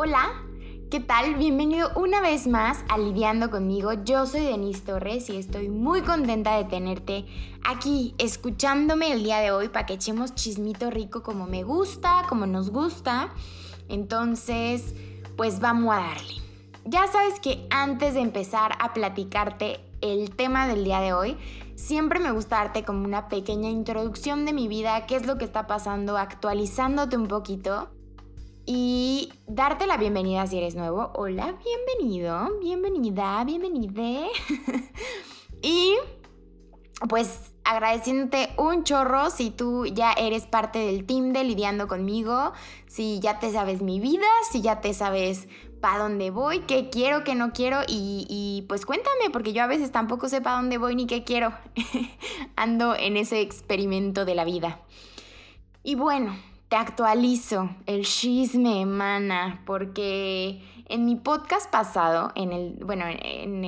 Hola, ¿qué tal? Bienvenido una vez más a Lidiando conmigo. Yo soy Denise Torres y estoy muy contenta de tenerte aquí escuchándome el día de hoy para que echemos chismito rico como me gusta, como nos gusta. Entonces, pues vamos a darle. Ya sabes que antes de empezar a platicarte el tema del día de hoy, siempre me gusta darte como una pequeña introducción de mi vida, qué es lo que está pasando, actualizándote un poquito y darte la bienvenida si eres nuevo. Hola, bienvenido, bienvenida, bienvenide. y pues agradeciéndote un chorro si tú ya eres parte del team de lidiando conmigo, si ya te sabes mi vida, si ya te sabes para dónde voy, qué quiero, qué no quiero y, y, pues cuéntame porque yo a veces tampoco sé para dónde voy ni qué quiero. Ando en ese experimento de la vida. Y bueno, te actualizo, el chisme emana, porque en mi podcast pasado, en el, bueno,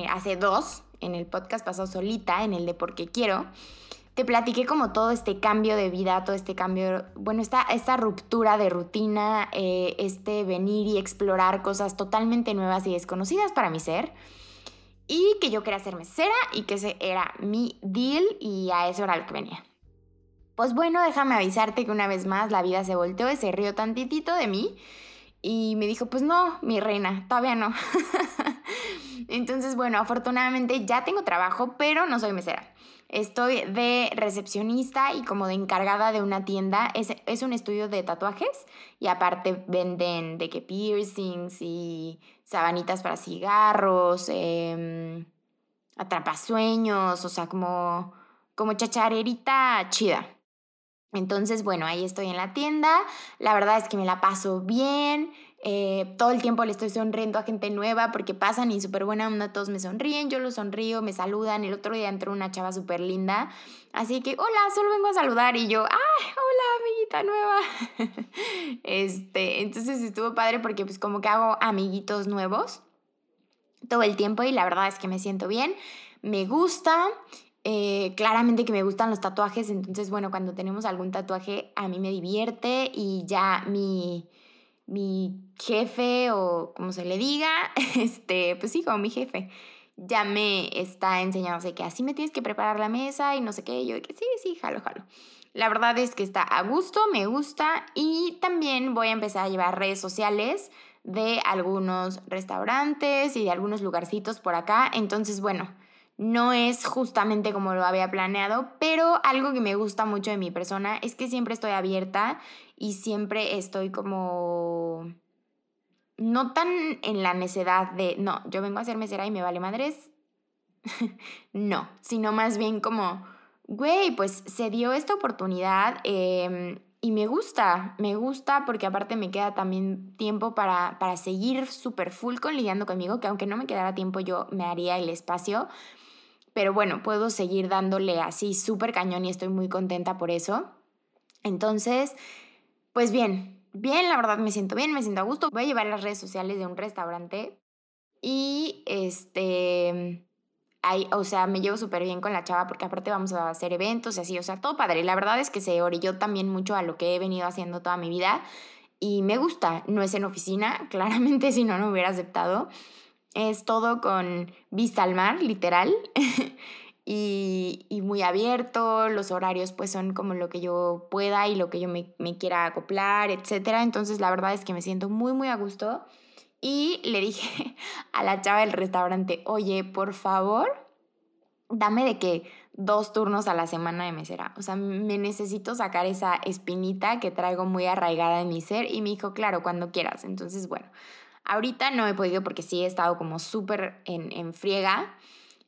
hace dos, en el podcast pasado solita, en el de Porque Quiero, te platiqué como todo este cambio de vida, todo este cambio, bueno, esta, esta ruptura de rutina, eh, este venir y explorar cosas totalmente nuevas y desconocidas para mi ser. Y que yo quería ser mesera y que ese era mi deal y a eso era lo que venía. Pues bueno, déjame avisarte que una vez más la vida se volteó y se rió tantitito de mí y me dijo, pues no, mi reina, todavía no. Entonces, bueno, afortunadamente ya tengo trabajo, pero no soy mesera. Estoy de recepcionista y como de encargada de una tienda. Es, un estudio de tatuajes y aparte venden de que piercings y sabanitas para cigarros, eh, atrapasueños, o sea, como, como chacharerita chida. Entonces, bueno, ahí estoy en la tienda. La verdad es que me la paso bien. Eh, todo el tiempo le estoy sonriendo a gente nueva porque pasan y súper buena onda, todos me sonríen, yo los sonrío, me saludan. El otro día entró una chava súper linda, así que, hola, solo vengo a saludar y yo, ¡ay, hola, amiguita nueva! este, entonces estuvo padre porque pues como que hago amiguitos nuevos todo el tiempo y la verdad es que me siento bien, me gusta eh, claramente que me gustan los tatuajes, entonces bueno, cuando tenemos algún tatuaje a mí me divierte y ya mi, mi jefe o como se le diga, este, pues sí, como mi jefe, ya me está enseñando, sé que así me tienes que preparar la mesa y no sé qué, yo que sí, sí, jalo, jalo. La verdad es que está a gusto, me gusta y también voy a empezar a llevar redes sociales de algunos restaurantes y de algunos lugarcitos por acá, entonces bueno, no es justamente como lo había planeado, pero algo que me gusta mucho de mi persona es que siempre estoy abierta y siempre estoy como no tan en la necedad de, no, yo vengo a ser mesera y me vale madres. no, sino más bien como, güey, pues se dio esta oportunidad em, y me gusta, me gusta porque aparte me queda también tiempo para, para seguir súper full con lidiando conmigo, que aunque no me quedara tiempo yo me haría el espacio pero bueno, puedo seguir dándole así súper cañón y estoy muy contenta por eso. Entonces, pues bien, bien, la verdad me siento bien, me siento a gusto. Voy a llevar las redes sociales de un restaurante y este, ahí, o sea, me llevo súper bien con la chava porque aparte vamos a hacer eventos y así, o sea, todo padre. La verdad es que se orilló también mucho a lo que he venido haciendo toda mi vida y me gusta. No es en oficina, claramente si no, no hubiera aceptado. Es todo con vista al mar, literal. y, muy abierto, los horarios pues son como lo que yo pueda y lo que yo me, me quiera acoplar, etc. Entonces la verdad es que me siento muy, muy a gusto. Y le dije a la chava del restaurante, oye, por favor, dame de que dos turnos a la semana de mesera. O sea, me necesito sacar esa espinita que traigo muy arraigada en mi ser. Y me dijo, claro, cuando quieras. Entonces, bueno, Ahorita no he podido porque sí he estado como súper en, friega.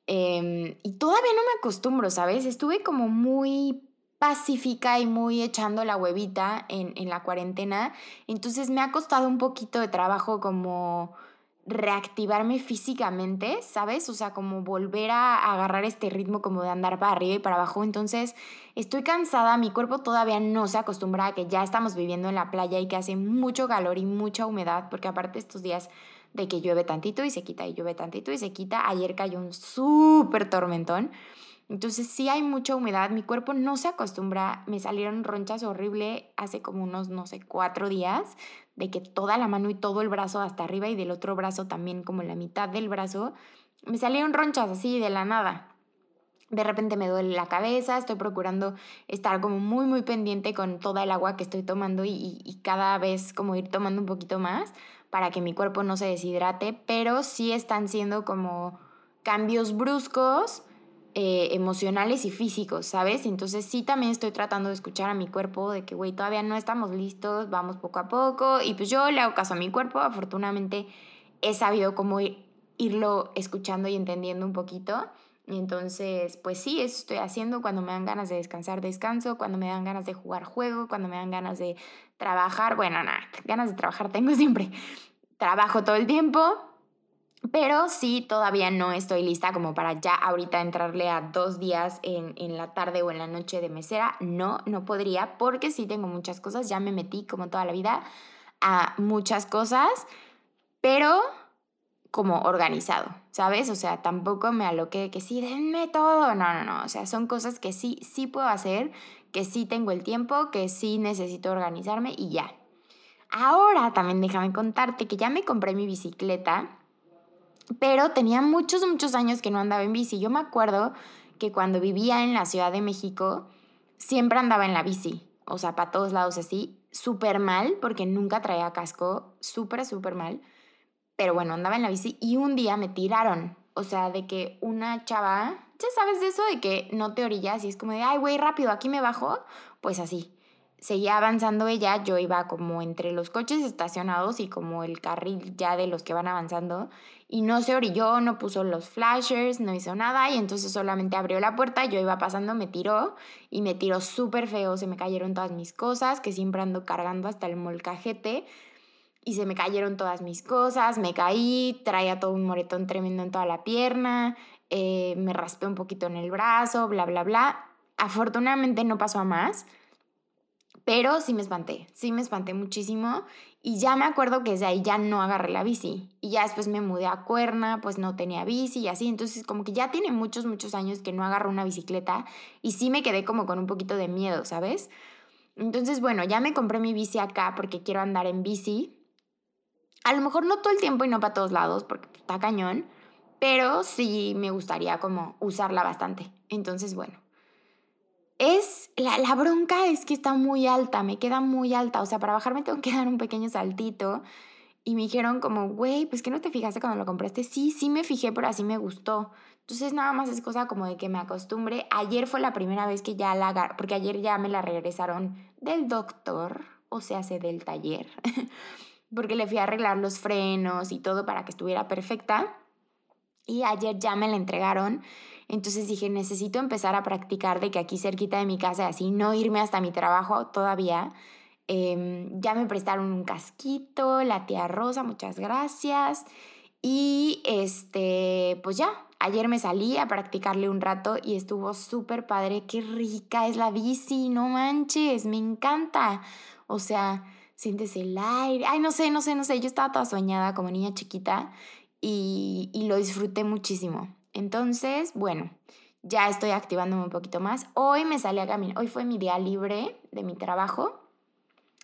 Em, y todavía no me acostumbro, ¿sabes? Estuve como muy pacífica y muy echando la huevita en, en la cuarentena. Entonces me ha costado un poquito de trabajo como reactivarme físicamente, ¿sabes? O sea, como volver a agarrar este ritmo como de andar para arriba y para abajo. Entonces, estoy cansada, mi cuerpo todavía no se acostumbra a que ya estamos viviendo en la playa y que hace mucho calor y mucha humedad, porque aparte estos días de que llueve tantito y se quita y llueve tantito y se quita, ayer cayó un súper tormentón. Entonces sí hay mucha humedad, mi cuerpo no se acostumbra, me salieron ronchas horrible hace como unos, no sé, cuatro días de que toda la mano y todo el brazo hasta arriba y del otro brazo también como la mitad del brazo, me salieron ronchas así de la nada. De repente me duele la cabeza, estoy procurando estar como muy, muy pendiente con toda el agua que estoy tomando y, y cada vez como ir tomando un poquito más para que mi cuerpo no se deshidrate, pero sí están siendo como cambios bruscos eh, emocionales y físicos, ¿sabes? Entonces sí también estoy tratando de escuchar a mi cuerpo, de que, güey, todavía no estamos listos, vamos poco a poco, y pues yo le hago caso a mi cuerpo, afortunadamente he sabido cómo irlo escuchando y entendiendo un poquito. Y entonces, pues sí, eso estoy haciendo. Cuando me dan ganas de descansar, descanso. Cuando me dan ganas de jugar, juego. Cuando me dan ganas de trabajar, bueno, nada, ganas de trabajar tengo siempre. Trabajo todo el tiempo, pero sí, todavía no estoy lista como para ya ahorita entrarle a dos días en, en, la tarde o en la noche de mesera. No, no podría porque sí tengo muchas cosas. Ya me metí como toda la vida a muchas cosas, pero como organizado, ¿sabes? O sea, tampoco me aloqué que sí, denme todo. No, no, no. O sea, son cosas que sí, sí puedo hacer, que sí tengo el tiempo, que sí necesito organizarme y ya. Ahora también déjame contarte que ya me compré mi bicicleta pero tenía muchos, muchos años que no andaba en bici. Yo me acuerdo que cuando vivía en la Ciudad de México, siempre andaba en la bici, o sea, para todos lados así, súper mal, porque nunca traía casco, súper, súper mal. Pero bueno, andaba en la bici y un día me tiraron, o sea, de que una chava, ya sabes de eso, de que no te orillas y es como de, ay, güey, rápido, aquí me bajo, pues así seguía avanzando ella, yo iba como entre los coches estacionados y como el carril ya de los que van avanzando y no se orilló, no puso los flashers, no hizo nada y entonces solamente abrió la puerta, yo iba pasando, me tiró y me tiró súper feo, se me cayeron todas mis cosas, que siempre ando cargando hasta el molcajete y se me cayeron todas mis cosas, me caí, traía todo un moretón tremendo en toda la pierna, eh, me raspé un poquito en el brazo, bla, bla, bla. Afortunadamente no pasó a más pero sí me espanté, sí me espanté muchísimo y ya me acuerdo que desde ahí ya no agarré la bici y ya después me mudé a Cuerna, pues no tenía bici y así, entonces como que ya tiene muchos, muchos años que no agarro una bicicleta y sí me quedé como con un poquito de miedo, ¿sabes? Entonces, bueno, ya me compré mi bici acá porque quiero andar en bici. A lo mejor no todo el tiempo y no para todos lados porque está cañón, pero sí me gustaría como usarla bastante. Entonces, bueno, es, la, la, bronca es que está muy alta, me queda muy alta, o sea, para bajarme tengo que dar un pequeño saltito. Y me dijeron como, güey, pues que no te fijaste cuando lo compraste. Sí, sí me fijé, pero así me gustó. Entonces nada más es cosa como de que me acostumbre. Ayer fue la primera vez que ya la porque ayer ya me la regresaron del doctor, o sea, hace del taller, porque le fui a arreglar los frenos y todo para que estuviera perfecta. Y ayer ya me la entregaron entonces dije, necesito empezar a practicar de que aquí cerquita de mi casa, así no irme hasta mi trabajo todavía. Em, ya me prestaron un casquito, la tía Rosa, muchas gracias. Y este, pues ya, ayer me salí a practicarle un rato y estuvo súper padre. Qué rica es la bici, no manches, me encanta. O sea, sientes el aire. Ay, no sé, no sé, no sé. Yo estaba toda soñada como niña chiquita y, y lo disfruté muchísimo. Entonces, bueno, ya estoy activándome un poquito más. Hoy me salí a caminar, hoy fue mi día libre de mi trabajo.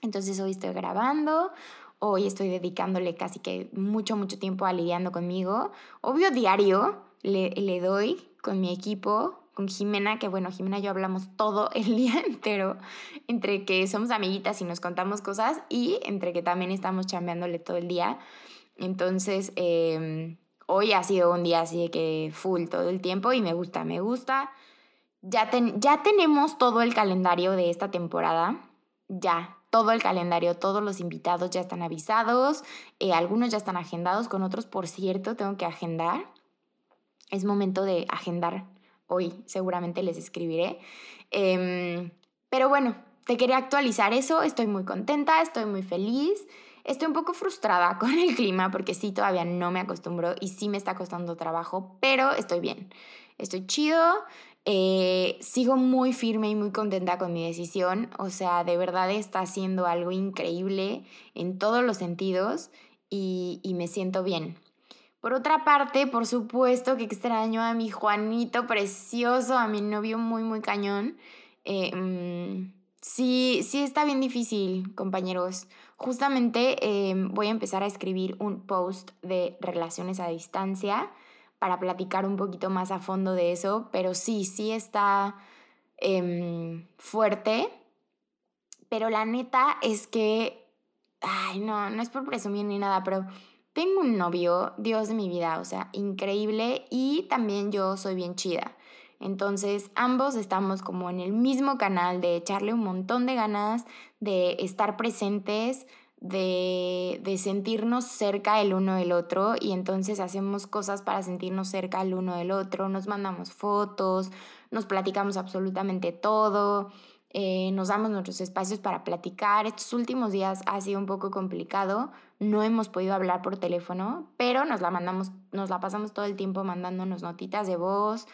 Entonces hoy estoy grabando, hoy estoy dedicándole casi que mucho, mucho tiempo a lidiando conmigo. Obvio diario le, le doy con mi equipo, con Jimena, que bueno, Jimena y yo hablamos todo el día entero, entre que somos amiguitas y nos contamos cosas y entre que también estamos chambeándole todo el día. Entonces, eh, hoy ha sido un día así de que full todo el tiempo y me gusta, me gusta. Ya, ya tenemos todo el calendario de esta temporada, ya, todo el calendario, todos los invitados ya están avisados, eh, algunos ya están agendados, con otros, por cierto, tengo que agendar. Es momento de agendar hoy, seguramente les escribiré. Em, pero bueno, te quería actualizar eso, estoy muy contenta, estoy muy feliz. Estoy un poco frustrada con el clima porque sí, todavía no me acostumbro y sí me está costando trabajo, pero estoy bien. Estoy chido, eh, sigo muy firme y muy contenta con mi decisión. O sea, de verdad está haciendo algo increíble en todos los sentidos y, me siento bien. Por otra parte, por supuesto que extraño a mi Juanito precioso, a mi novio muy, muy cañón. Eh, mm, Sí, sí está bien difícil, compañeros. Justamente em, voy a empezar a escribir un post de relaciones a distancia para platicar un poquito más a fondo de eso, pero sí, sí está em, fuerte. Pero la neta es que, ay, no, no es por presumir ni nada, pero tengo un novio, Dios de mi vida, o sea, increíble y también yo soy bien chida. Entonces ambos estamos como en el mismo canal de echarle un montón de ganas, de estar presentes, de, de, sentirnos cerca el uno del otro y entonces hacemos cosas para sentirnos cerca el uno del otro, nos mandamos fotos, nos platicamos absolutamente todo, eh, nos damos nuestros espacios para platicar. Estos últimos días ha sido un poco complicado, no hemos podido hablar por teléfono, pero nos la mandamos, nos la pasamos todo el tiempo mandándonos notitas de voz.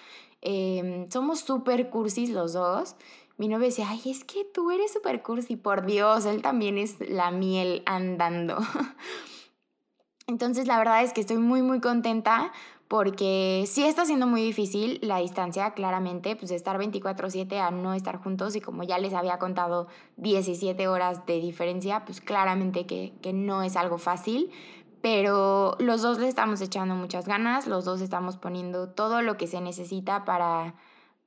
Em, somos súper cursis los dos. Mi novio decía, ay, es que tú eres súper cursi, por Dios, él también es la miel andando. Entonces, la verdad es que estoy muy, muy contenta porque sí está siendo muy difícil la distancia, claramente, pues estar 24/7 a no estar juntos y como ya les había contado 17 horas de diferencia, pues claramente que, que no es algo fácil, pero los dos le estamos echando muchas ganas, los dos estamos poniendo todo lo que se necesita para,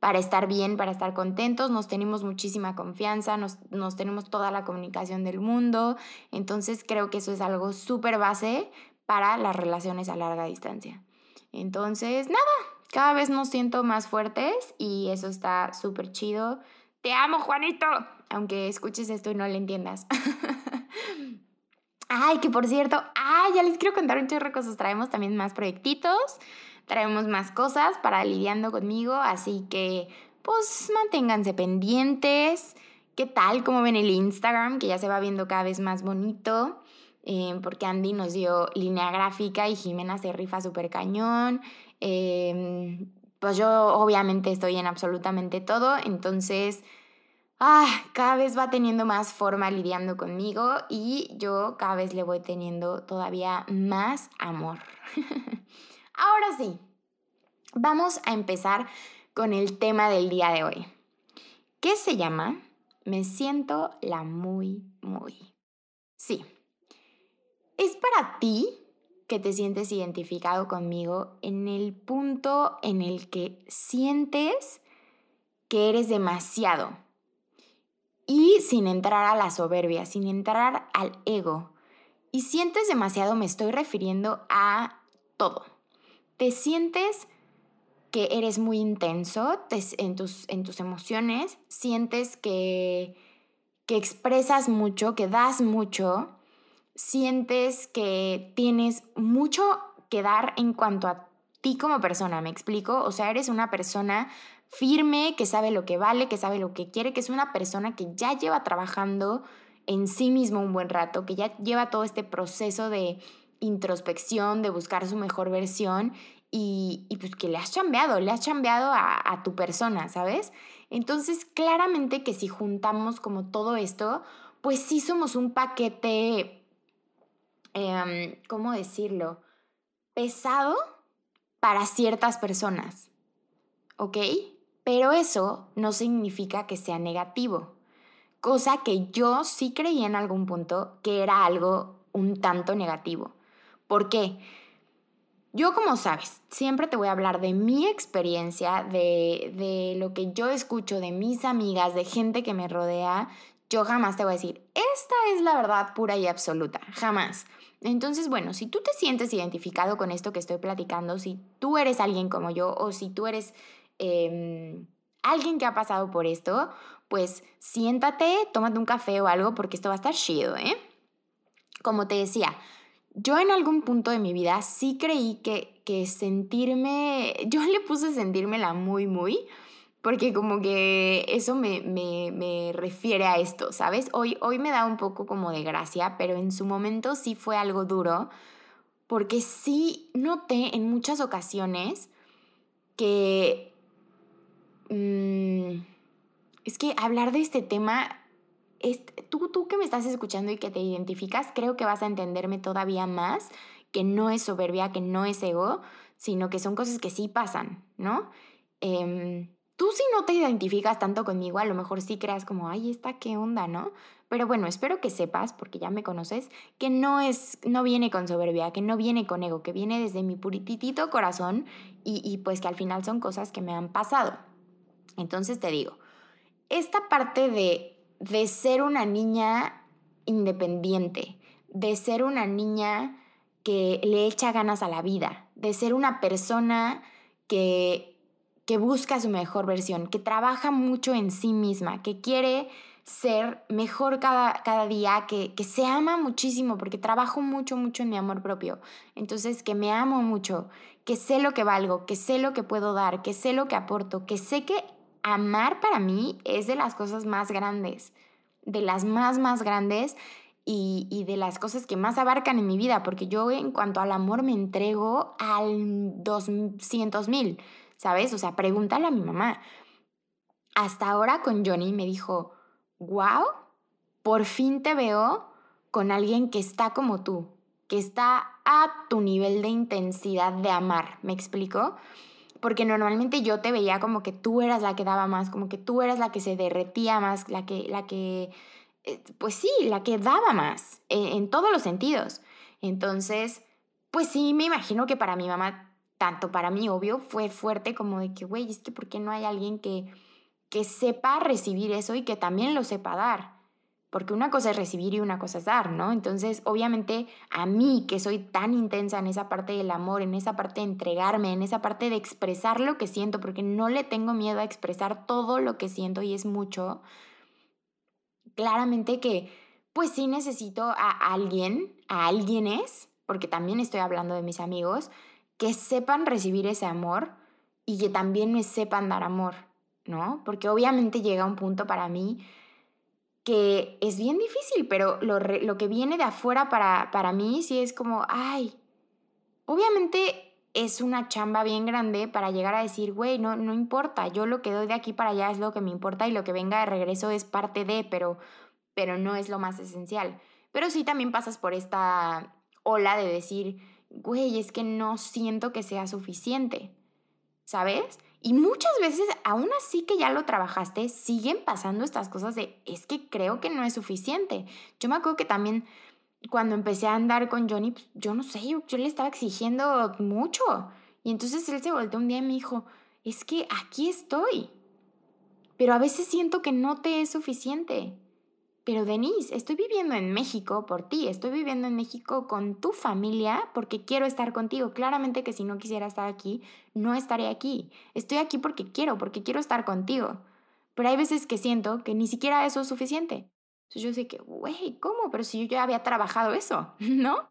para estar bien, para estar contentos, nos tenemos muchísima confianza, nos, nos tenemos toda la comunicación del mundo, entonces creo que eso es algo súper base para las relaciones a larga distancia. Entonces, nada, cada vez nos siento más fuertes y eso está súper chido. Te amo, Juanito, aunque escuches esto y no le entiendas. Ay, que por cierto, ay, ya les quiero contar un chorro de cosas. Traemos también más proyectitos, traemos más cosas para lidiando conmigo, así que pues manténganse pendientes. ¿Qué tal? ¿Cómo ven el Instagram? Que ya se va viendo cada vez más bonito. Eh, porque Andy nos dio línea gráfica y Jimena se rifa súper cañón. Em, pues yo obviamente estoy en absolutamente todo, entonces ah, cada vez va teniendo más forma lidiando conmigo y yo cada vez le voy teniendo todavía más amor. Ahora sí, vamos a empezar con el tema del día de hoy, que se llama Me siento la muy, muy. Sí, es para ti que te sientes identificado conmigo en el punto en el que sientes que eres demasiado. Y sin entrar a la soberbia, sin entrar al ego. Y sientes demasiado, me estoy refiriendo a todo. Te sientes que eres muy intenso en, tus, en tus emociones, sientes que, que expresas mucho, que das mucho, sientes que tienes mucho que dar en cuanto a ti como persona, ¿me explico? O sea, eres una persona firme, que sabe lo que vale, que sabe lo que quiere, que es una persona que ya lleva trabajando en sí mismo un buen rato, que ya lleva todo este proceso de introspección, de buscar su mejor versión y, pues que le has chambeado, le has chambeado a, a tu persona, ¿sabes? Entonces, claramente que si juntamos como todo esto, pues sí somos un paquete Em, ¿cómo decirlo? Pesado para ciertas personas, ¿ok? Pero eso no significa que sea negativo, cosa que yo sí creía en algún punto que era algo un tanto negativo. ¿Por qué? Yo, como sabes, siempre te voy a hablar de mi experiencia, de, de, lo que yo escucho de mis amigas, de gente que me rodea. Yo jamás te voy a decir, esta es la verdad pura y absoluta, jamás. Entonces, bueno, si tú te sientes identificado con esto que estoy platicando, si tú eres alguien como yo o si tú eres em, alguien que ha pasado por esto, pues siéntate, tómate un café o algo porque esto va a estar chido, ¿eh? Como te decía, yo en algún punto de mi vida sí creí que, sentirme, yo le puse sentirme la muy, muy, porque como que eso me, me, refiere a esto, ¿sabes? Hoy, hoy me da un poco como de gracia, pero en su momento sí fue algo duro, porque sí noté en muchas ocasiones que... Mm, es que hablar de este tema, es, tú, tú que me estás escuchando y que te identificas, creo que vas a entenderme todavía más, que no es soberbia, que no es ego, sino que son cosas que sí pasan, ¿no? Eh, tú si no te identificas tanto conmigo, a lo mejor sí creas como, ay, esta qué onda, ¿no? Pero bueno, espero que sepas, porque ya me conoces, que no es, no viene con soberbia, que no viene con ego, que viene desde mi purititito corazón y, y pues que al final son cosas que me han pasado. Entonces te digo, esta parte de, de ser una niña independiente, de ser una niña que le echa ganas a la vida, de ser una persona que, que busca su mejor versión, que trabaja mucho en sí misma, que quiere ser mejor cada, cada día, que, que se ama muchísimo, porque trabajo mucho, mucho en mi amor propio. Entonces, que me amo mucho, que sé lo que valgo, que sé lo que puedo dar, que sé lo que aporto, que sé que amar para mí es de las cosas más grandes, de las más, más grandes y, y, de las cosas que más abarcan en mi vida, porque yo en cuanto al amor me entrego al 200 mil, ¿sabes? O sea, pregúntale a mi mamá. Hasta ahora con Johnny me dijo, wow, por fin te veo con alguien que está como tú, que está a tu nivel de intensidad de amar, ¿me explico? Porque normalmente yo te veía como que tú eras la que daba más, como que tú eras la que se derretía más, la que, la que, eh, pues sí, la que daba más, en, en todos los sentidos. Entonces, pues sí, me imagino que para mi mamá, tanto para mí, obvio, fue fuerte como de que, güey, es que ¿por qué no hay alguien que que sepa recibir eso y que también lo sepa dar. Porque una cosa es recibir y una cosa es dar, ¿no? Entonces, obviamente, a mí que soy tan intensa en esa parte del amor, en esa parte de entregarme, en esa parte de expresar lo que siento, porque no le tengo miedo a expresar todo lo que siento y es mucho, claramente que, pues sí necesito a alguien, a alguienes, porque también estoy hablando de mis amigos, que sepan recibir ese amor y que también me sepan dar amor. ¿no? Porque obviamente llega un punto para mí que es bien difícil, pero lo, lo que viene de afuera para, para mí sí es como, ay, obviamente es una chamba bien grande para llegar a decir, güey, no, no importa, yo lo que doy de aquí para allá es lo que me importa y lo que venga de regreso es parte de, pero, pero no es lo más esencial. Pero sí también pasas por esta ola de decir, güey, es que no siento que sea suficiente, ¿sabes? Y muchas veces, aún así que ya lo trabajaste, siguen pasando estas cosas de, es que creo que no es suficiente. Yo me acuerdo que también cuando empecé a andar con Johnny, pues, yo no sé, yo, yo le estaba exigiendo mucho. Y entonces él se volteó un día y me dijo, es que aquí estoy, pero a veces siento que no te es suficiente. Pero Denise, estoy viviendo en México por ti, estoy viviendo en México con tu familia porque quiero estar contigo. Claramente que si no quisiera estar aquí, no estaré aquí. Estoy aquí porque quiero, porque quiero estar contigo. Pero hay veces que siento que ni siquiera eso es suficiente. Entonces yo sé que, güey, ¿cómo? Pero si yo ya había trabajado eso, ¿no?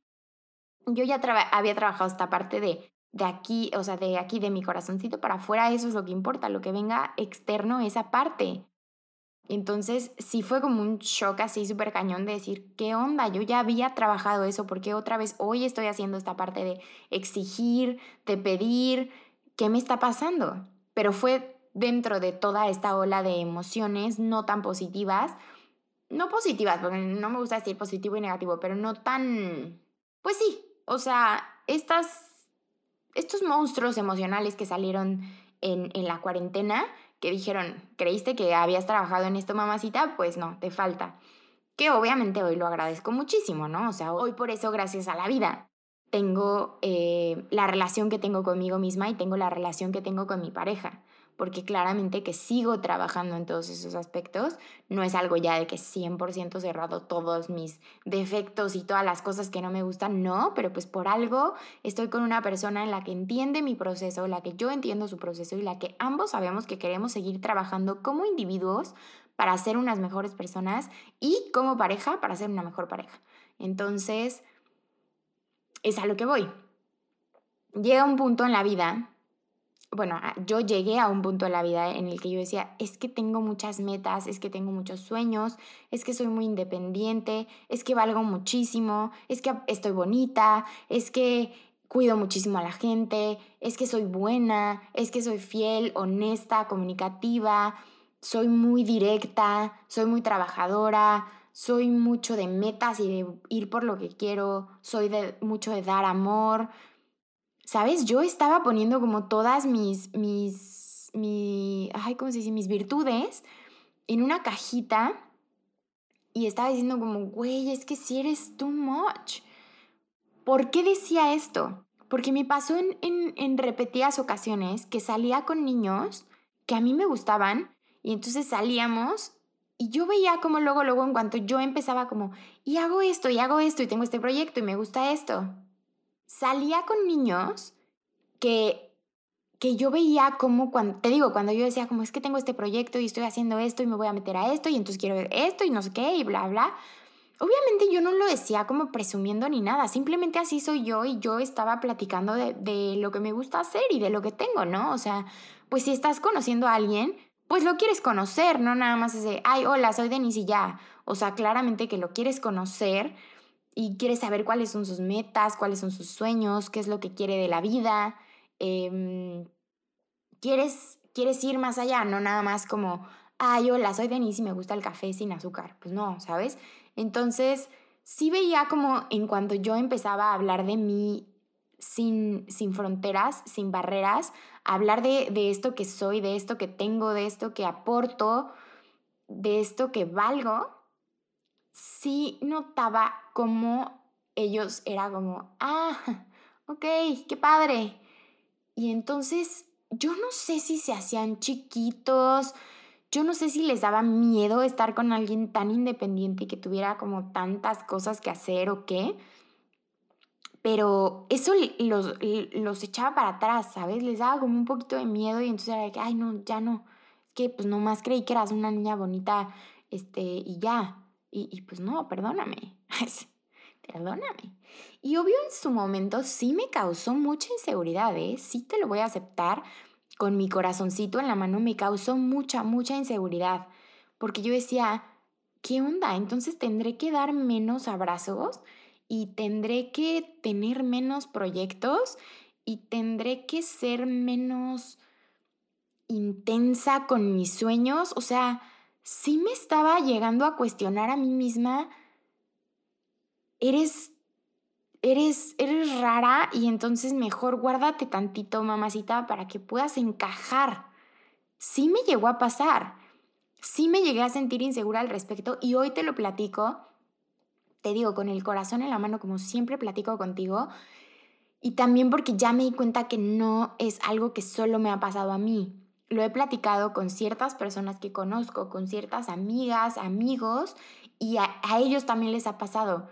Yo ya había trabajado esta parte de, de aquí, o sea, de aquí, de mi corazoncito para afuera, eso es lo que importa. Lo que venga externo, esa parte. Entonces sí fue como un shock así súper cañón de decir, ¿qué onda? Yo ya había trabajado eso, porque otra vez hoy estoy haciendo esta parte de exigir, de pedir? ¿Qué me está pasando? Pero fue dentro de toda esta ola de emociones no tan positivas, no positivas, porque no me gusta decir positivo y negativo, pero no tan, pues sí, o sea, estas, estos monstruos emocionales que salieron en, en la cuarentena, que dijeron, ¿creíste que habías trabajado en esto, mamacita? Pues no, te falta. Que obviamente hoy lo agradezco muchísimo, ¿no? O sea, hoy por eso, gracias a la vida, tengo eh, la relación que tengo conmigo misma y tengo la relación que tengo con mi pareja porque claramente que sigo trabajando en todos esos aspectos, no es algo ya de que 100% cerrado todos mis defectos y todas las cosas que no me gustan, no, pero pues por algo estoy con una persona en la que entiende mi proceso, la que yo entiendo su proceso y la que ambos sabemos que queremos seguir trabajando como individuos para ser unas mejores personas y como pareja para ser una mejor pareja. Entonces, es a lo que voy. Llega un punto en la vida bueno, yo llegué a un punto de la vida en el que yo decía, es que tengo muchas metas, es que tengo muchos sueños, es que soy muy independiente, es que valgo muchísimo, es que estoy bonita, es que cuido muchísimo a la gente, es que soy buena, es que soy fiel, honesta, comunicativa, soy muy directa, soy muy trabajadora, soy mucho de metas y de ir por lo que quiero, soy de mucho de dar amor, ¿sabes? Yo estaba poniendo como todas mis, mis, mi, ay, ¿cómo se dice? Mis virtudes en una cajita y estaba diciendo como, güey, es que si eres too much. ¿Por qué decía esto? Porque me pasó en, en, en repetidas ocasiones que salía con niños que a mí me gustaban y entonces salíamos y yo veía como luego, luego en cuanto yo empezaba como, y hago esto, y hago esto, y tengo este proyecto, y me gusta esto. Salía con niños que, que yo veía como, cuando, te digo, cuando yo decía como, es que tengo este proyecto y estoy haciendo esto y me voy a meter a esto, y entonces quiero ver esto y no sé qué, y bla, bla. Obviamente yo no lo decía como presumiendo ni nada, simplemente así soy yo y yo estaba platicando de, de lo que me gusta hacer y de lo que tengo, ¿no? O sea, pues si estás conociendo a alguien, pues lo quieres conocer, no nada más es de, ay, hola, soy Denise y ya. O sea, claramente que lo quieres conocer y quieres saber cuáles son sus metas, cuáles son sus sueños, qué es lo que quiere de la vida. Em, quieres, quieres ir más allá, no nada más como, ay, hola, soy Denise y me gusta el café sin azúcar. Pues no, ¿sabes? Entonces, sí veía como en cuanto yo empezaba a hablar de mí sin, sin fronteras, sin barreras, hablar de, de esto que soy, de esto que tengo, de esto que aporto, de esto que valgo, sí notaba como ellos era como, ah, ok, qué padre. Y entonces yo no sé si se hacían chiquitos, yo no sé si les daba miedo estar con alguien tan independiente y que tuviera como tantas cosas que hacer o qué pero eso los, los echaba para atrás, ¿sabes? Les daba como un poquito de miedo y entonces era que, ay, no, ya no, que pues nomás creí que eras una niña bonita, este, y ya, y, y pues no, perdóname, perdóname. Y obvio en su momento sí me causó mucha inseguridad, ¿eh? Sí te lo voy a aceptar, con mi corazoncito en la mano me causó mucha, mucha inseguridad, porque yo decía, ¿qué onda? Entonces tendré que dar menos abrazos y tendré que tener menos proyectos y tendré que ser menos intensa con mis sueños. O sea, sí me estaba llegando a cuestionar a mí misma, eres, eres, eres rara y entonces mejor guárdate tantito, mamacita, para que puedas encajar. Sí me llegó a pasar. Sí me llegué a sentir insegura al respecto y hoy te lo platico te digo, con el corazón en la mano, como siempre platico contigo. Y también porque ya me di cuenta que no es algo que solo me ha pasado a mí. Lo he platicado con ciertas personas que conozco, con ciertas amigas, amigos, y a, ellos también les ha pasado.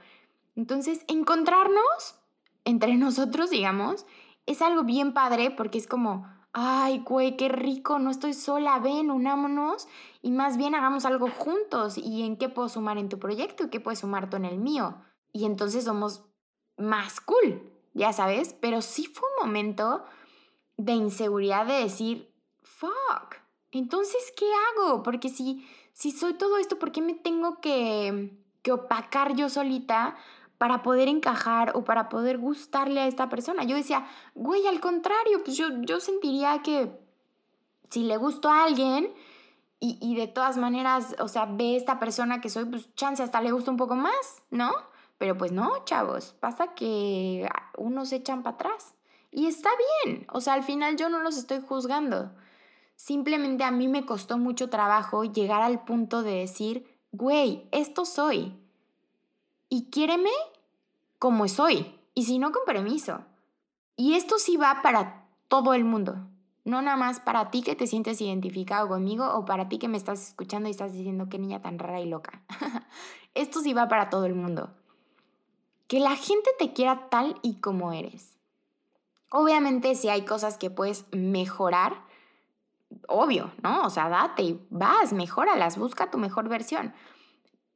Entonces, encontrarnos entre nosotros, digamos, es algo bien padre porque es como, ay, güey, qué rico, no estoy sola, ven, unámonos y más bien hagamos algo juntos y en qué puedo sumar en tu proyecto y qué puedes sumar tú en el mío. Y entonces somos más cool, ya sabes, pero sí fue un momento de inseguridad de decir, fuck, entonces, ¿qué hago? Porque si, si soy todo esto, ¿por qué me tengo que, que opacar yo solita para poder encajar o para poder gustarle a esta persona. Yo decía, güey, al contrario, pues yo, yo sentiría que si le gusto a alguien y, y de todas maneras, o sea, ve esta persona que soy, pues chance hasta le gusta un poco más, ¿no? Pero pues no, chavos, pasa que unos se echan para atrás. Y está bien, o sea, al final yo no los estoy juzgando. Simplemente a mí me costó mucho trabajo llegar al punto de decir, güey, esto soy y quiéreme como soy, y si no, con permiso. Y esto sí va para todo el mundo, no nada más para ti que te sientes identificado conmigo o para ti que me estás escuchando y estás diciendo qué niña tan rara y loca. esto sí va para todo el mundo. Que la gente te quiera tal y como eres. Obviamente si hay cosas que puedes mejorar, obvio, ¿no? O sea, date y vas, mejóralas, busca tu mejor versión.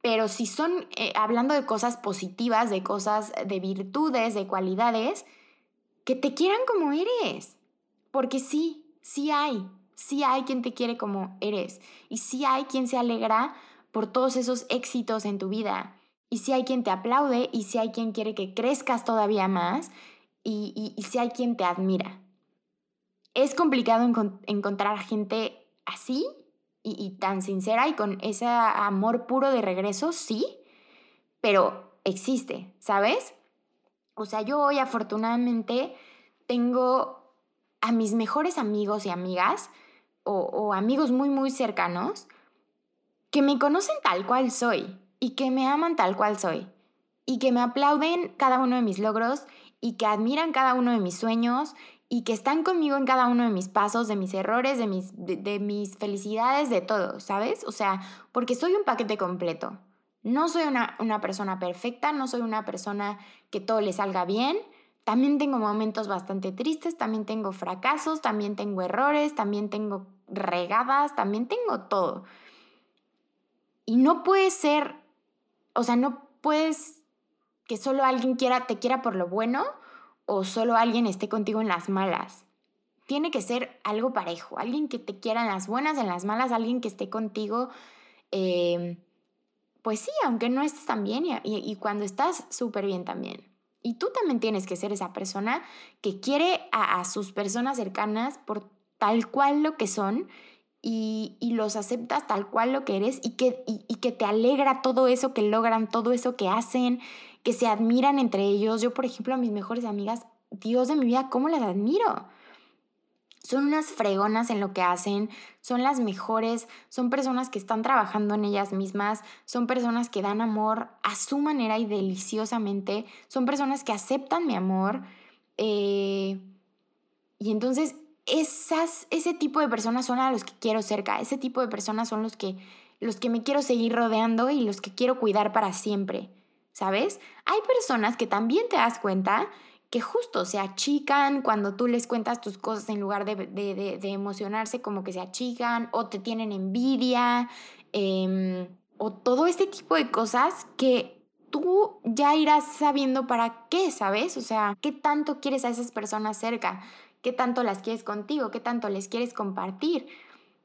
Pero si son, eh, hablando de cosas positivas, de cosas, de virtudes, de cualidades, que te quieran como eres. Porque sí, sí hay, sí hay quien te quiere como eres. Y sí hay quien se alegra por todos esos éxitos en tu vida. Y sí hay quien te aplaude y sí hay quien quiere que crezcas todavía más. Y, y, y sí hay quien te admira. Es complicado encontrar gente así y, tan sincera y con ese amor puro de regreso, sí, pero existe, ¿sabes? O sea, yo hoy afortunadamente tengo a mis mejores amigos y amigas, o, amigos muy, muy cercanos que me conocen tal cual soy y que me aman tal cual soy y que me aplauden cada uno de mis logros y que admiran cada uno de mis sueños y que están conmigo en cada uno de mis pasos, de mis errores, de mis, de mis felicidades, de todo, ¿sabes? O sea, porque soy un paquete completo. No soy una, una persona perfecta, no soy una persona que todo le salga bien. También tengo momentos bastante tristes, también tengo fracasos, también tengo errores, también tengo regadas, también tengo todo. Y no puede ser, o sea, no puedes que solo alguien quiera, te quiera por lo bueno o solo alguien esté contigo en las malas. Tiene que ser algo parejo, alguien que te quiera en las buenas, en las malas, alguien que esté contigo. Eh, pues sí, aunque no estés tan bien y, cuando estás súper bien también. Y tú también tienes que ser esa persona que quiere a, sus personas cercanas por tal cual lo que son y, los aceptas tal cual lo que eres y que, y que te alegra todo eso que logran, todo eso que hacen, que se admiran entre ellos. Yo, por ejemplo, a mis mejores amigas, Dios de mi vida, ¿cómo las admiro? son unas fregonas en lo que hacen, son las mejores, son personas que están trabajando en ellas mismas, son personas que dan amor a su manera y deliciosamente, son personas que aceptan mi amor. Eh, y entonces esas, ese tipo de personas son a los que quiero cerca, ese tipo de personas son los que, los que me quiero seguir rodeando y los que quiero cuidar para siempre, ¿sabes? Hay personas que también te das cuenta que justo se achican cuando tú les cuentas tus cosas en lugar de, emocionarse, como que se achican o te tienen envidia em, o todo este tipo de cosas que tú ya irás sabiendo para qué, ¿sabes? O sea, qué tanto quieres a esas personas cerca, qué tanto las quieres contigo, qué tanto les quieres compartir.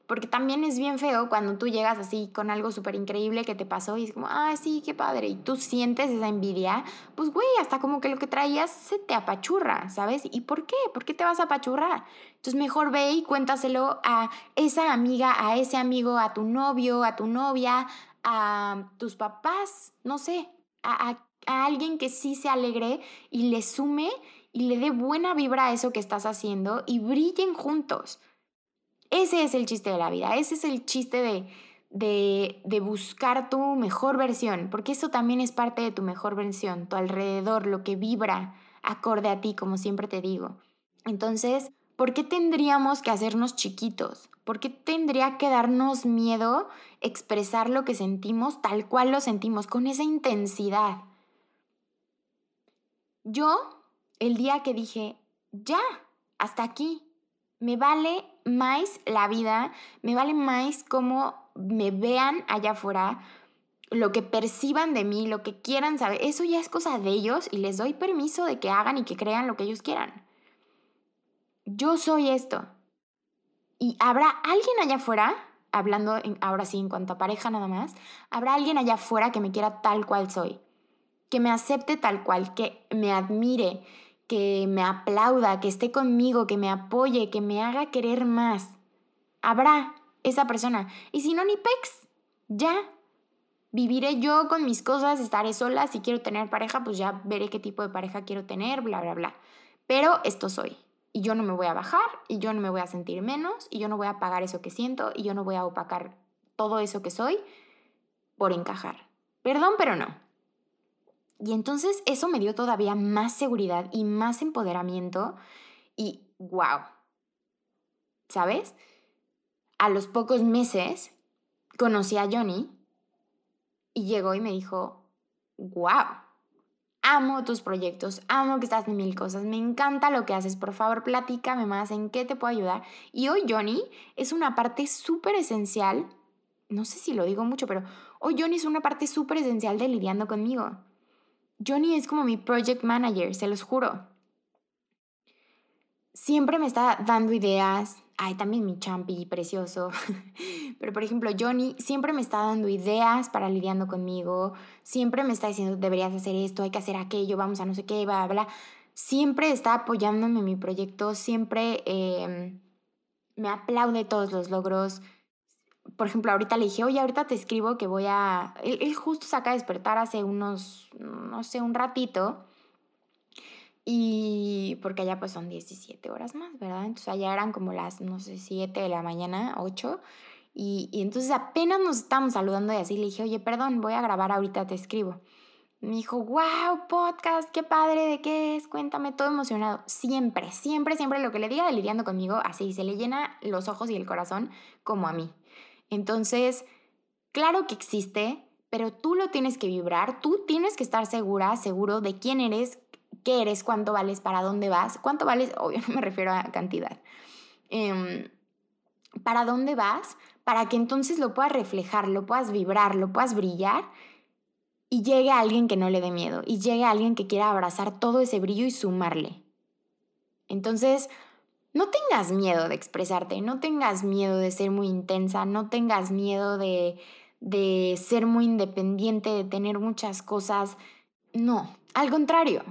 Porque también es bien feo cuando tú llegas así con algo súper increíble que te pasó y es como, ah, sí, qué padre. Y tú sientes esa envidia, pues güey, hasta como que lo que traías se te apachurra, ¿sabes? ¿Y por qué? ¿Por qué te vas a apachurrar? Entonces mejor ve y cuéntaselo a esa amiga, a ese amigo, a tu novio, a tu novia, a tus papás, no sé, a, a, a alguien que sí se alegre y le sume y le dé buena vibra a eso que estás haciendo y brillen juntos. Ese es el chiste de la vida, ese es el chiste de, de, de, buscar tu mejor versión, porque eso también es parte de tu mejor versión, tu alrededor, lo que vibra acorde a ti, como siempre te digo. Entonces, ¿por qué tendríamos que hacernos chiquitos? ¿Por qué tendría que darnos miedo expresar lo que sentimos tal cual lo sentimos, con esa intensidad? Yo, el día que dije, ya, hasta aquí, me vale más la vida, me vale más cómo me vean allá afuera, lo que perciban de mí, lo que quieran saber, eso ya es cosa de ellos y les doy permiso de que hagan y que crean lo que ellos quieran. Yo soy esto. Y habrá alguien allá afuera, hablando ahora sí en cuanto a pareja nada más, habrá alguien allá afuera que me quiera tal cual soy, que me acepte tal cual, que me admire, que me aplauda, que esté conmigo, que me apoye, que me haga querer más. Habrá esa persona. Y si no, ni pex, ya. Viviré yo con mis cosas, estaré sola. Si quiero tener pareja, pues ya veré qué tipo de pareja quiero tener, bla, bla, bla. Pero esto soy. Y yo no me voy a bajar, y yo no me voy a sentir menos, y yo no voy a apagar eso que siento, y yo no voy a opacar todo eso que soy por encajar. Perdón, pero no. Y entonces eso me dio todavía más seguridad y más empoderamiento y wow. ¿Sabes? A los pocos meses conocí a Johnny y llegó y me dijo, wow, amo tus proyectos, amo que estás en mil cosas, me encanta lo que haces, por favor platícame más, en qué te puedo ayudar. Y hoy Johnny es una parte súper esencial, no sé si lo digo mucho, pero hoy Johnny es una parte súper esencial de lidiando conmigo. Johnny es como mi project manager, se los juro. Siempre me está dando ideas. Ay, también mi champi precioso. Pero por ejemplo, Johnny siempre me está dando ideas para lidiando conmigo. Siempre me está diciendo, deberías hacer esto, hay que hacer aquello, vamos a no sé qué, bla, bla. Siempre está apoyándome en mi proyecto, siempre em, me aplaude todos los logros por ejemplo, ahorita le dije, oye, ahorita te escribo que voy a... Él, justo se acaba de despertar hace unos, no sé, un ratito. Y porque allá pues son 17 horas más, ¿verdad? Entonces allá eran como las, no sé, 7 de la mañana, 8. Y, y entonces apenas nos estábamos saludando y así le dije, oye, perdón, voy a grabar ahorita, te escribo. Me dijo, wow, podcast, qué padre, ¿de qué es? Cuéntame, todo emocionado. Siempre, siempre, siempre lo que le diga de lidiando conmigo, así se le llena los ojos y el corazón como a mí. Entonces, claro que existe, pero tú lo tienes que vibrar, tú tienes que estar segura, seguro de quién eres, qué eres, cuánto vales, para dónde vas, cuánto vales, obvio no me refiero a cantidad. Em, para dónde vas, para que entonces lo puedas reflejar, lo puedas vibrar, lo puedas brillar y llegue a alguien que no le dé miedo y llegue a alguien que quiera abrazar todo ese brillo y sumarle. Entonces, no tengas miedo de expresarte, no tengas miedo de ser muy intensa, no tengas miedo de, de ser muy independiente, de tener muchas cosas. No, al contrario,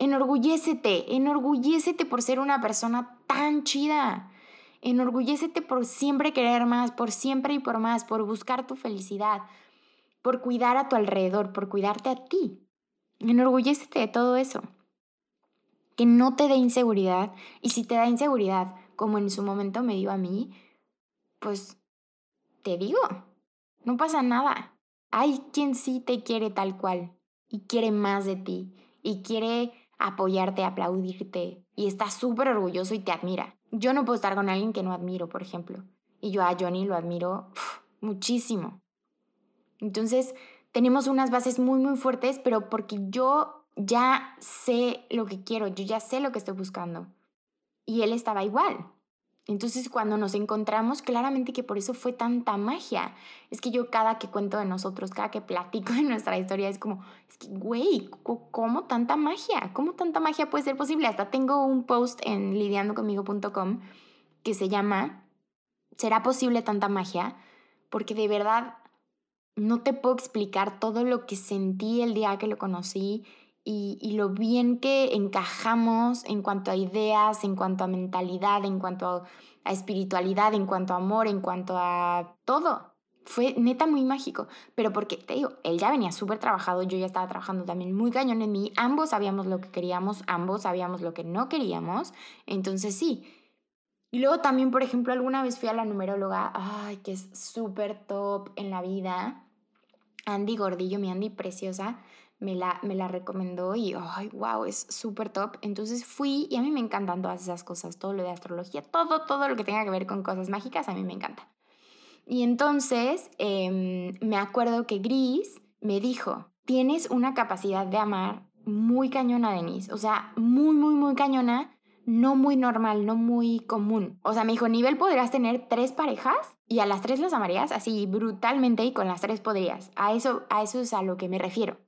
enorgullécete, enorgullécete por ser una persona tan chida. Enorgullécete por siempre querer más, por siempre y por más, por buscar tu felicidad, por cuidar a tu alrededor, por cuidarte a ti. Enorgullécete de todo eso. Que no te dé inseguridad. Y si te da inseguridad, como en su momento me dio a mí, pues te digo, no pasa nada. Hay quien sí te quiere tal cual y quiere más de ti y quiere apoyarte, aplaudirte y está súper orgulloso y te admira. Yo no puedo estar con alguien que no admiro, por ejemplo. Y yo a Johnny lo admiro muchísimo. Entonces, tenemos unas bases muy, muy fuertes, pero porque yo ya sé lo que quiero, yo ya sé lo que estoy buscando. Y él estaba igual. Entonces, cuando nos encontramos, claramente que por eso fue tanta magia. Es que yo cada que cuento de nosotros, cada que platico de nuestra historia, es como, es que, güey, ¿cómo tanta magia? ¿Cómo tanta magia puede ser posible? Hasta tengo un post en lidiandoconmigo.com que se llama, ¿será posible tanta magia? Porque de verdad no te puedo explicar todo lo que sentí el día que lo conocí y, lo bien que encajamos en cuanto a ideas, en cuanto a mentalidad, en cuanto a, espiritualidad, en cuanto a amor, en cuanto a todo. Fue neta muy mágico, pero porque te digo, él ya venía súper trabajado, yo ya estaba trabajando también muy cañón en mí, ambos sabíamos lo que queríamos, ambos sabíamos lo que no queríamos, entonces sí, y luego también, por ejemplo, alguna vez fui a la numeróloga, ay, que es súper top en la vida. Andy Gordillo, mi Andy preciosa, me la, me la recomendó y, ay, wow, es súper top. Entonces fui y a mí me encantan todas esas cosas, todo lo de astrología, todo, todo lo que tenga que ver con cosas mágicas, a mí me encanta. Y entonces em, me acuerdo que Gris me dijo, tienes una capacidad de amar muy cañona, Denise. O sea, muy, muy, muy cañona no muy normal, no muy común. O sea, me dijo, nivel podrías tener tres parejas y a las tres las amarías así brutalmente y con las tres podrías. A eso, a eso es a lo que me refiero.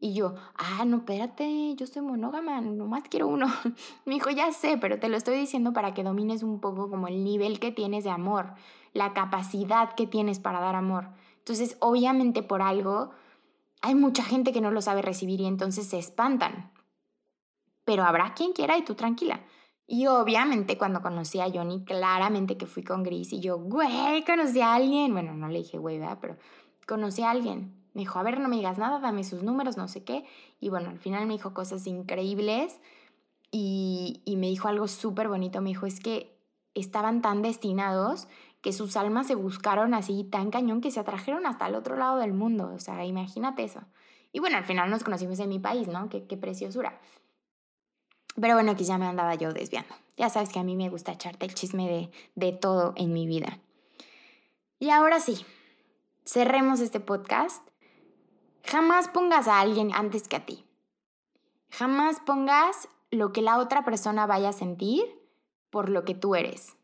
Y yo, ah, no, espérate, yo soy monógama, nomás quiero uno. me dijo, ya sé, pero te lo estoy diciendo para que domines un poco como el nivel que tienes de amor, la capacidad que tienes para dar amor. Entonces, obviamente por algo, hay mucha gente que no lo sabe recibir y entonces se espantan. Pero habrá quien quiera y tú tranquila. Y obviamente cuando conocí a Johnny, claramente que fui con Gris y yo, güey, conocí a alguien. Bueno, no le dije, güey, ¿verdad? Pero conocí a alguien. Me dijo, a ver, no me digas nada, dame sus números, no sé qué. Y bueno, al final me dijo cosas increíbles y, y me dijo algo súper bonito. Me dijo, es que estaban tan destinados que sus almas se buscaron así tan cañón que se atrajeron hasta el otro lado del mundo. O sea, imagínate eso. Y bueno, al final nos conocimos en mi país, ¿no? Qué, qué preciosura. Pero bueno, aquí ya me andaba yo desviando. Ya sabes que a mí me gusta echarte el chisme de, de todo en mi vida. Y ahora sí, cerremos este podcast. Jamás pongas a alguien antes que a ti. Jamás pongas lo que la otra persona vaya a sentir por lo que tú eres.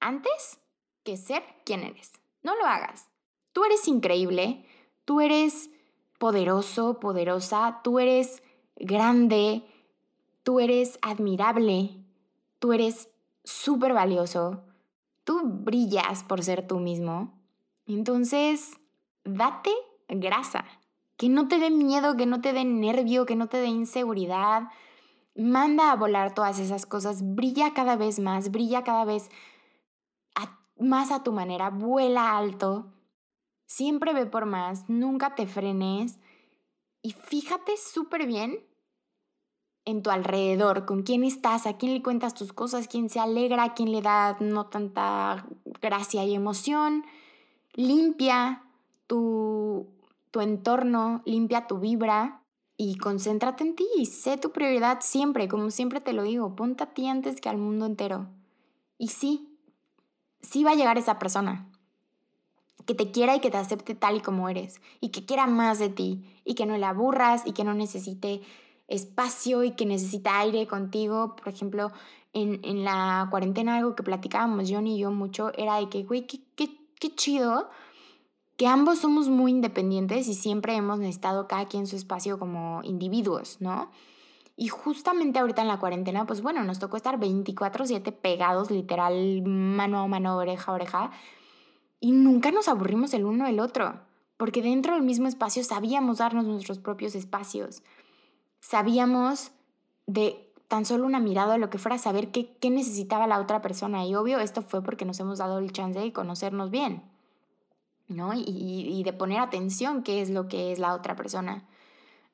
Antes que ser quien eres. No lo hagas. Tú eres increíble, tú eres poderoso, poderosa, tú eres grande, tú eres admirable, tú eres súper valioso, tú brillas por ser tú mismo. Entonces, date grasa, que no te dé miedo, que no te dé nervio, que no te dé inseguridad. Manda a volar todas esas cosas, brilla cada vez más, brilla cada vez más a tu manera, vuela alto, siempre ve por más, nunca te frenes y fíjate súper bien en tu alrededor, con quién estás, a quién le cuentas tus cosas, quién se alegra, a quién le da no tanta gracia y emoción. Limpia tu, tu entorno, limpia tu vibra y concéntrate en ti. Sé tu prioridad siempre, como siempre te lo digo, ponte a ti antes que al mundo entero. Y sí, sí va a llegar esa persona que te quiera y que te acepte tal y como eres y que quiera más de ti y que no le aburras y que no necesite espacio y que necesita aire contigo. Por ejemplo, en, en la cuarentena algo que platicábamos John y yo mucho era de que, güey, qué, qué, qué chido que ambos somos muy independientes y siempre hemos necesitado cada quien su espacio como individuos, ¿no? Y justamente ahorita en la cuarentena, pues bueno, nos tocó estar 24/7 pegados, literal, mano a mano, oreja a oreja, y nunca nos aburrimos el uno del otro, porque dentro del mismo espacio sabíamos darnos nuestros propios espacios sabíamos de tan solo una mirada o lo que fuera saber qué, qué necesitaba la otra persona. Y obvio, esto fue porque nos hemos dado el chance de conocernos bien, ¿no? Y, y de poner atención qué es lo que es la otra persona.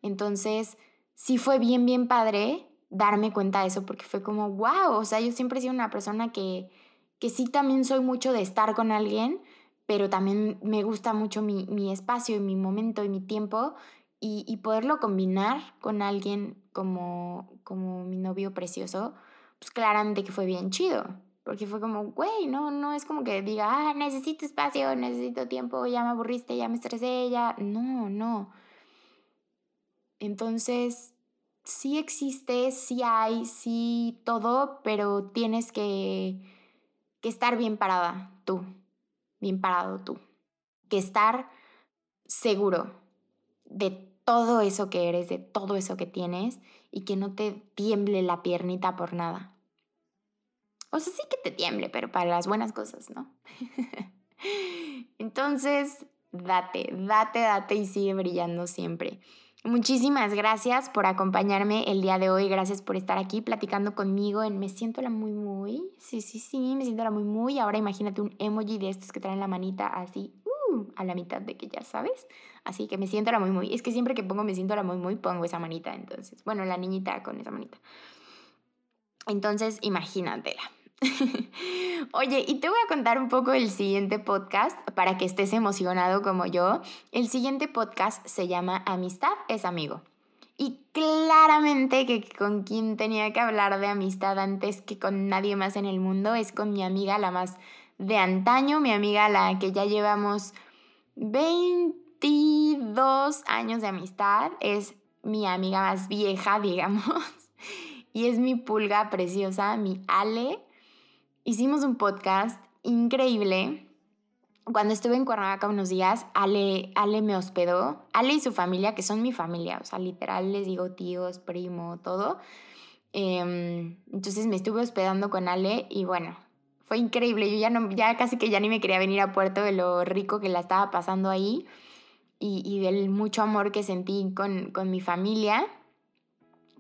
Entonces, sí fue bien, bien padre darme cuenta de eso porque fue como, wow, o sea, yo siempre he sido una persona que, que sí también soy mucho de estar con alguien, pero también me gusta mucho mi, mi espacio y mi momento y mi tiempo y, poderlo combinar con alguien como, como mi novio precioso, pues claramente que fue bien chido. Porque fue como, güey, no, no es como que diga, ah, necesito espacio, necesito tiempo, ya me aburriste, ya me estresé, ya. No, no. Entonces, sí existe, sí hay, sí todo, pero tienes que, que estar bien parada tú, bien parado tú. Que estar seguro de todo eso que eres, de todo eso que tienes y que no te tiemble la piernita por nada. O sea, sí que te tiemble, pero para las buenas cosas, ¿no? Entonces, date, date, date y sigue brillando siempre. Muchísimas gracias por acompañarme el día de hoy. Gracias por estar aquí platicando conmigo en Me siento la muy muy. Sí, sí, sí, me siento la muy muy. Ahora imagínate un emoji de estos que traen la manita así a la mitad de que ya sabes. Así que me siento la muy muy. Es que siempre que pongo me siento la muy muy pongo esa manita. Entonces, bueno, la niñita con esa manita. Entonces, imagínatela. Oye, y te voy a contar un poco el siguiente podcast para que estés emocionado como yo. El siguiente podcast se llama Amistad es amigo. Y claramente que con quien tenía que hablar de amistad antes que con nadie más en el mundo es con mi amiga la más de antaño, mi amiga la que ya llevamos 22 años de amistad, es mi amiga más vieja, digamos, y es mi pulga preciosa, mi Ale. Hicimos un podcast increíble. Cuando estuve en Cuernavaca unos días, Ale, Ale me hospedó. Ale y su familia, que son mi familia, o sea, literal les digo tíos, primo, todo. Em, entonces me estuve hospedando con Ale y bueno, fue increíble. Yo ya, no, ya casi que ya ni me quería venir a Puerto de lo rico que la estaba pasando ahí y, y del mucho amor que sentí con, con mi familia,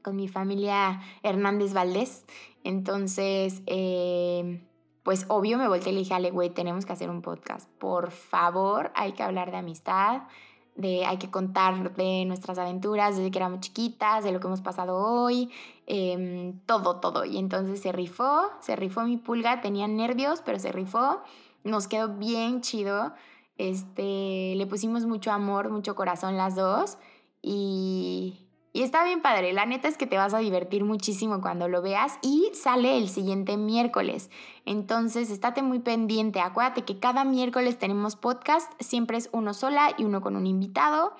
con mi familia Hernández Valdés. Entonces, eh, pues obvio me volteé y le dije, Ale, güey, tenemos que hacer un podcast. Por favor, hay que hablar de amistad, de hay que contar de nuestras aventuras desde que éramos chiquitas, de lo que hemos pasado hoy, em, todo, todo. Y entonces se rifó, se rifó mi pulga, tenía nervios, pero se rifó, nos quedó bien chido. Este, le pusimos mucho amor, mucho corazón las dos y y está bien padre, la neta es que te vas a divertir muchísimo cuando lo veas y sale el siguiente miércoles. Entonces, estate muy pendiente. Acuérdate que cada miércoles tenemos podcast, siempre es uno sola y uno con un invitado.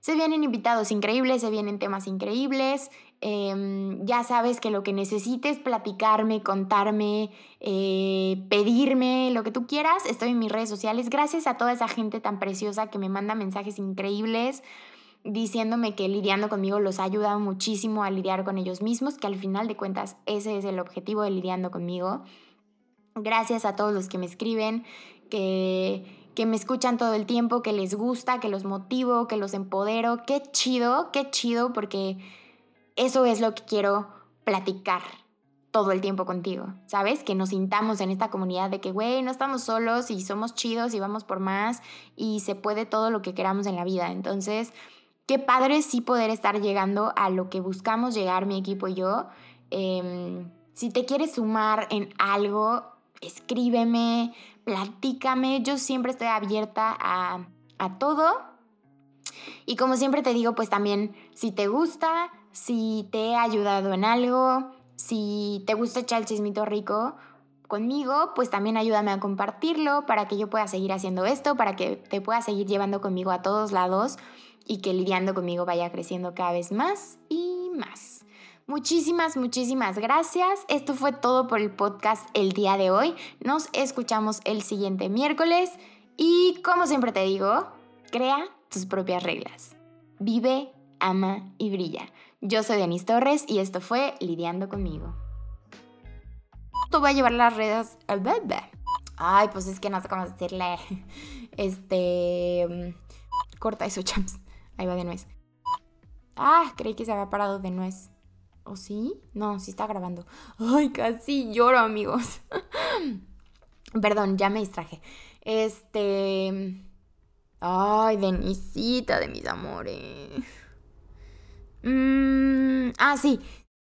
Se vienen invitados increíbles, se vienen temas increíbles. Em, ya sabes que lo que necesites, platicarme, contarme, eh, pedirme, lo que tú quieras, estoy en mis redes sociales. Gracias a toda esa gente tan preciosa que me manda mensajes increíbles diciéndome que lidiando conmigo los ha ayudado muchísimo a lidiar con ellos mismos, que al final de cuentas ese es el objetivo de lidiando conmigo. Gracias a todos los que me escriben, que, que me escuchan todo el tiempo, que les gusta, que los motivo, que los empodero. Qué chido, qué chido, porque eso es lo que quiero platicar todo el tiempo contigo, ¿sabes? Que nos sintamos en esta comunidad de que, güey, no estamos solos y somos chidos y vamos por más y se puede todo lo que queramos en la vida. Entonces, qué padre sí poder estar llegando a lo que buscamos llegar mi equipo y yo. Em, si te quieres sumar en algo, escríbeme, platícame. Yo siempre estoy abierta a, a todo. Y como siempre te digo, pues también si te gusta, si te he ayudado en algo, si te gusta echar el chismito rico conmigo, pues también ayúdame a compartirlo para que yo pueda seguir haciendo esto, para que te pueda seguir llevando conmigo a todos lados y que lidiando conmigo vaya creciendo cada vez más y más. Muchísimas, muchísimas gracias. Esto fue todo por el podcast el día de hoy. Nos escuchamos el siguiente miércoles y como siempre te digo, crea tus propias reglas. Vive, ama y brilla. Yo soy Denise Torres y esto fue Lidiando conmigo. Te voy a llevar las redes. Ay, pues es que no sé cómo decirle. Este. Corta eso, champs. Ahí va de nuez. Ah, creí que se había parado de nuez. ¿O sí? No, sí está grabando. Ay, casi lloro, amigos. Perdón, ya me distraje. Este. Ay, Denisita de mis amores. Mm, ah, sí.